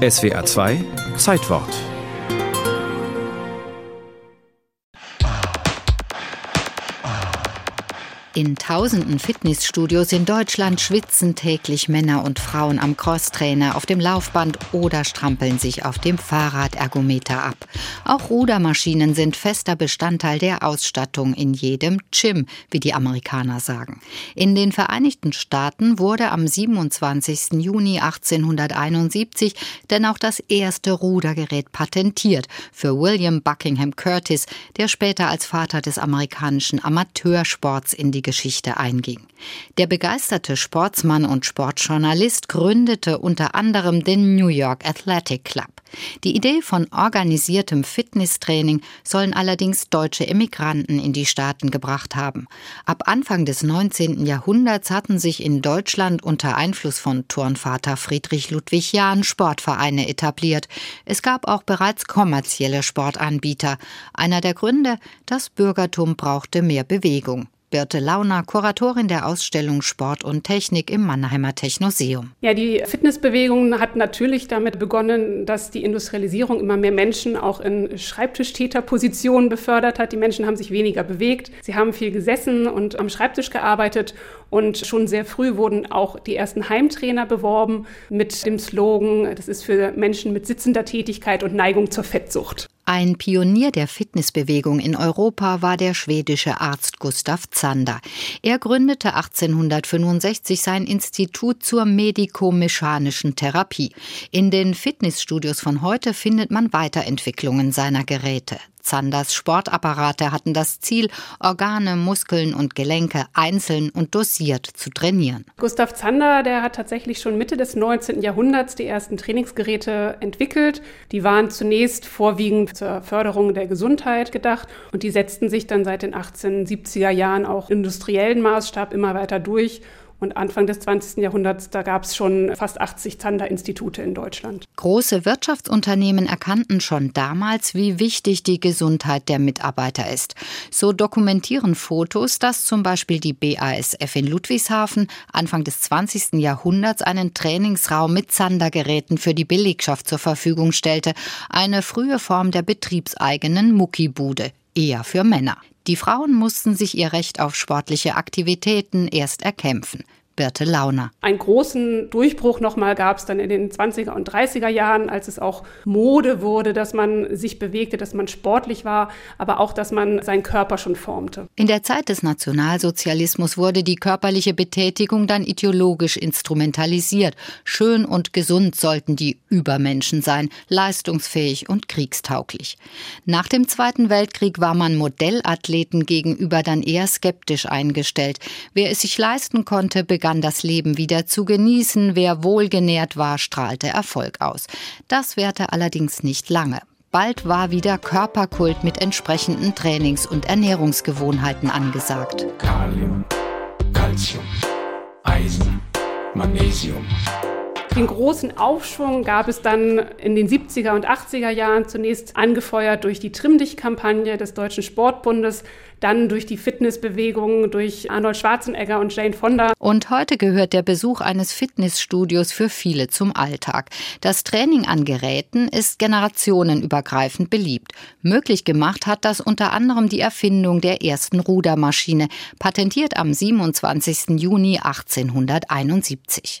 SWA 2 Zeitwort In tausenden Fitnessstudios in Deutschland schwitzen täglich Männer und Frauen am Crosstrainer, auf dem Laufband oder strampeln sich auf dem Fahrradergometer ab. Auch Rudermaschinen sind fester Bestandteil der Ausstattung in jedem Gym, wie die Amerikaner sagen. In den Vereinigten Staaten wurde am 27. Juni 1871 denn auch das erste Rudergerät patentiert für William Buckingham Curtis, der später als Vater des amerikanischen Amateursports in die die Geschichte einging. Der begeisterte Sportsmann und Sportjournalist gründete unter anderem den New York Athletic Club. Die Idee von organisiertem Fitnesstraining sollen allerdings deutsche Emigranten in die Staaten gebracht haben. Ab Anfang des 19. Jahrhunderts hatten sich in Deutschland unter Einfluss von Turnvater Friedrich Ludwig Jahn Sportvereine etabliert. Es gab auch bereits kommerzielle Sportanbieter. Einer der Gründe, das Bürgertum brauchte mehr Bewegung. Birte Launer, Kuratorin der Ausstellung Sport und Technik im Mannheimer Technoseum. Ja, die Fitnessbewegung hat natürlich damit begonnen, dass die Industrialisierung immer mehr Menschen auch in Schreibtischtäterpositionen befördert hat. Die Menschen haben sich weniger bewegt. Sie haben viel gesessen und am Schreibtisch gearbeitet. Und schon sehr früh wurden auch die ersten Heimtrainer beworben mit dem Slogan, das ist für Menschen mit sitzender Tätigkeit und Neigung zur Fettsucht. Ein Pionier der Fitnessbewegung in Europa war der schwedische Arzt Gustav Zander. Er gründete 1865 sein Institut zur medikomechanischen Therapie. In den Fitnessstudios von heute findet man Weiterentwicklungen seiner Geräte. Zanders Sportapparate hatten das Ziel, Organe, Muskeln und Gelenke einzeln und dosiert zu trainieren. Gustav Zander, der hat tatsächlich schon Mitte des 19. Jahrhunderts die ersten Trainingsgeräte entwickelt. Die waren zunächst vorwiegend zur Förderung der Gesundheit gedacht und die setzten sich dann seit den 1870er Jahren auch industriellen Maßstab immer weiter durch und Anfang des 20. Jahrhunderts, da gab es schon fast 80 Zander-Institute in Deutschland. Große Wirtschaftsunternehmen erkannten schon damals, wie wichtig die Gesundheit der Mitarbeiter ist. So dokumentieren Fotos, dass zum Beispiel die BASF in Ludwigshafen Anfang des 20. Jahrhunderts einen Trainingsraum mit Zandergeräten für die Belegschaft zur Verfügung stellte, eine frühe Form der betriebseigenen Muckibude eher für Männer. Die Frauen mussten sich ihr Recht auf sportliche Aktivitäten erst erkämpfen. Birte Launer. Einen großen Durchbruch nochmal gab es dann in den 20er und 30er Jahren, als es auch Mode wurde, dass man sich bewegte, dass man sportlich war, aber auch, dass man seinen Körper schon formte. In der Zeit des Nationalsozialismus wurde die körperliche Betätigung dann ideologisch instrumentalisiert. Schön und gesund sollten die Übermenschen sein, leistungsfähig und kriegstauglich. Nach dem Zweiten Weltkrieg war man Modellathleten gegenüber dann eher skeptisch eingestellt. Wer es sich leisten konnte, begann das Leben wieder zu genießen, wer wohlgenährt war, strahlte Erfolg aus. Das währte allerdings nicht lange. Bald war wieder Körperkult mit entsprechenden Trainings- und Ernährungsgewohnheiten angesagt. Kalium, Calcium, Eisen, Magnesium. Den großen Aufschwung gab es dann in den 70er und 80er Jahren, zunächst angefeuert durch die Trimm-Dich-Kampagne des Deutschen Sportbundes, dann durch die Fitnessbewegung, durch Arnold Schwarzenegger und Jane Fonda. Und heute gehört der Besuch eines Fitnessstudios für viele zum Alltag. Das Training an Geräten ist generationenübergreifend beliebt. Möglich gemacht hat das unter anderem die Erfindung der ersten Rudermaschine, patentiert am 27. Juni 1871.